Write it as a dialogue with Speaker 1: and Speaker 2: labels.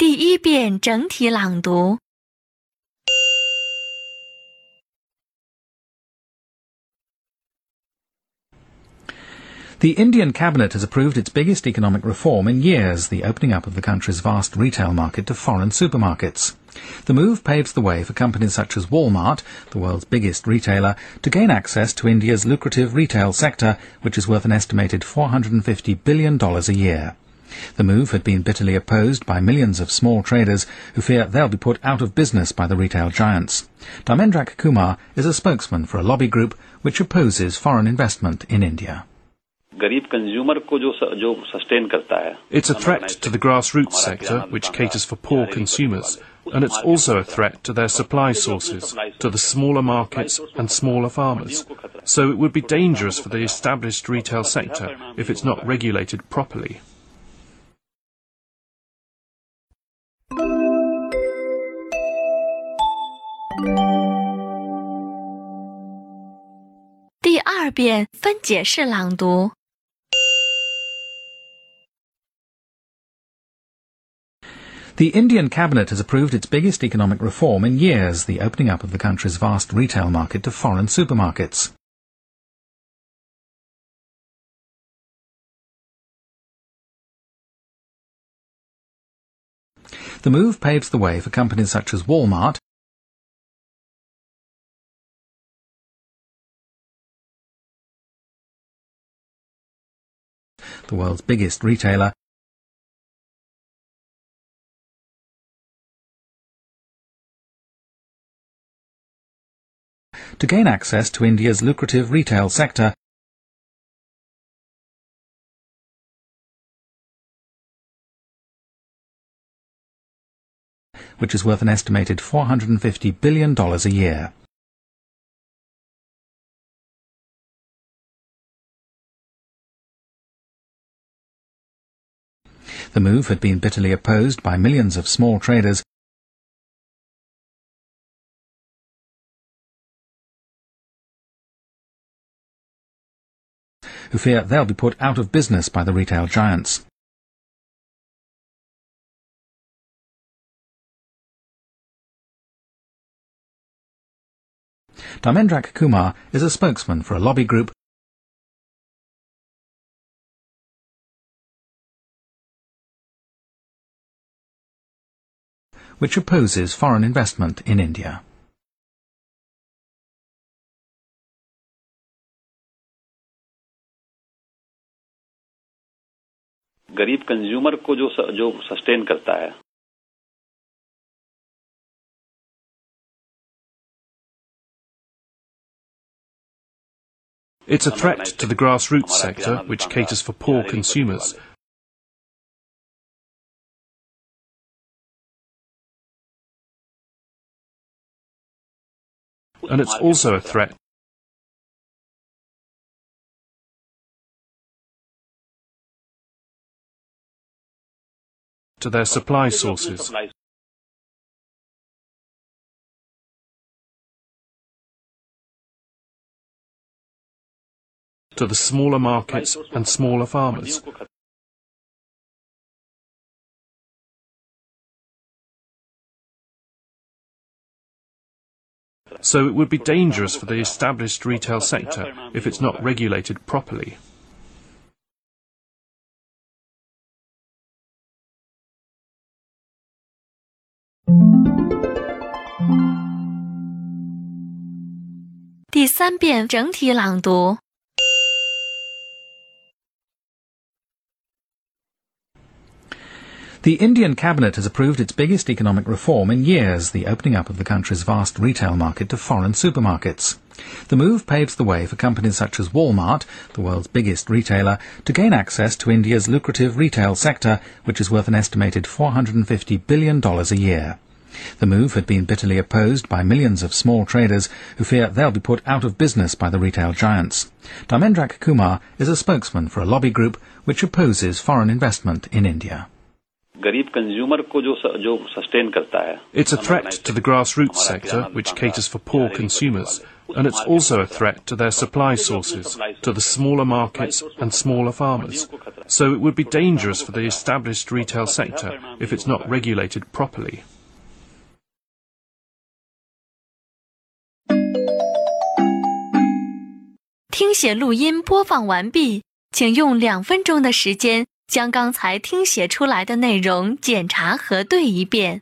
Speaker 1: 第一遍整体朗读。
Speaker 2: The Indian cabinet has approved its biggest economic reform in years, the opening up of the country's vast retail market to foreign supermarkets. The move paves the way for companies such as Walmart, the world's biggest retailer, to gain access to India's lucrative retail sector, which is worth an estimated $450 billion a year. The move had been bitterly opposed by millions of small traders who fear they'll be put out of business by the retail giants. Dharmendra Kumar is a spokesman for a lobby group which opposes foreign investment in India.
Speaker 3: It's a threat to the grassroots sector, which caters for poor consumers, and it's also a threat to their supply sources, to the smaller markets and smaller farmers. So it would be dangerous for the established retail sector if it's not regulated properly.
Speaker 1: 二遍分解式朗读。
Speaker 2: The Indian cabinet has approved its biggest economic reform in years, the opening up of the country's vast retail market to foreign supermarkets. The move paves the way for companies such as Walmart, the world's biggest retailer, to gain access to India's lucrative retail sector which is worth an estimated $450 billion a year. The move had been bitterly opposed by millions of small traders who fear they'll be put out of business by the retail giants. Dharmendra Kumar is a spokesman for a lobby group which opposes foreign investment in India.
Speaker 4: गरीब consumer को जो जो sustain करता है
Speaker 3: It's a threat to the grassroots sector, which caters for poor consumers, and it's also a threat. To their supply sources, to the smaller markets and smaller farmers. So it would be dangerous for the established retail sector if it's not regulated properly.
Speaker 2: The Indian cabinet has approved its biggest economic reform in years, the opening up of the country's vast retail market to foreign supermarkets. The move paves the way for companies such as Walmart, the world's biggest retailer, to gain access to India's lucrative retail sector, which is worth an estimated $450 billion a year. The move had been bitterly opposed by millions of small traders who fear they'll be put out of business by the retail giants. Dharmendra Kumar is a spokesman for a lobby group which opposes foreign investment in India.
Speaker 3: It's a threat to the grassroots sector, which caters for poor consumers, and it's also a threat to their supply sources, to the smaller markets and smaller farmers. So it would be dangerous for the established retail sector if it's not regulated properly.
Speaker 1: 将刚才听写出来的内容检查核对一遍。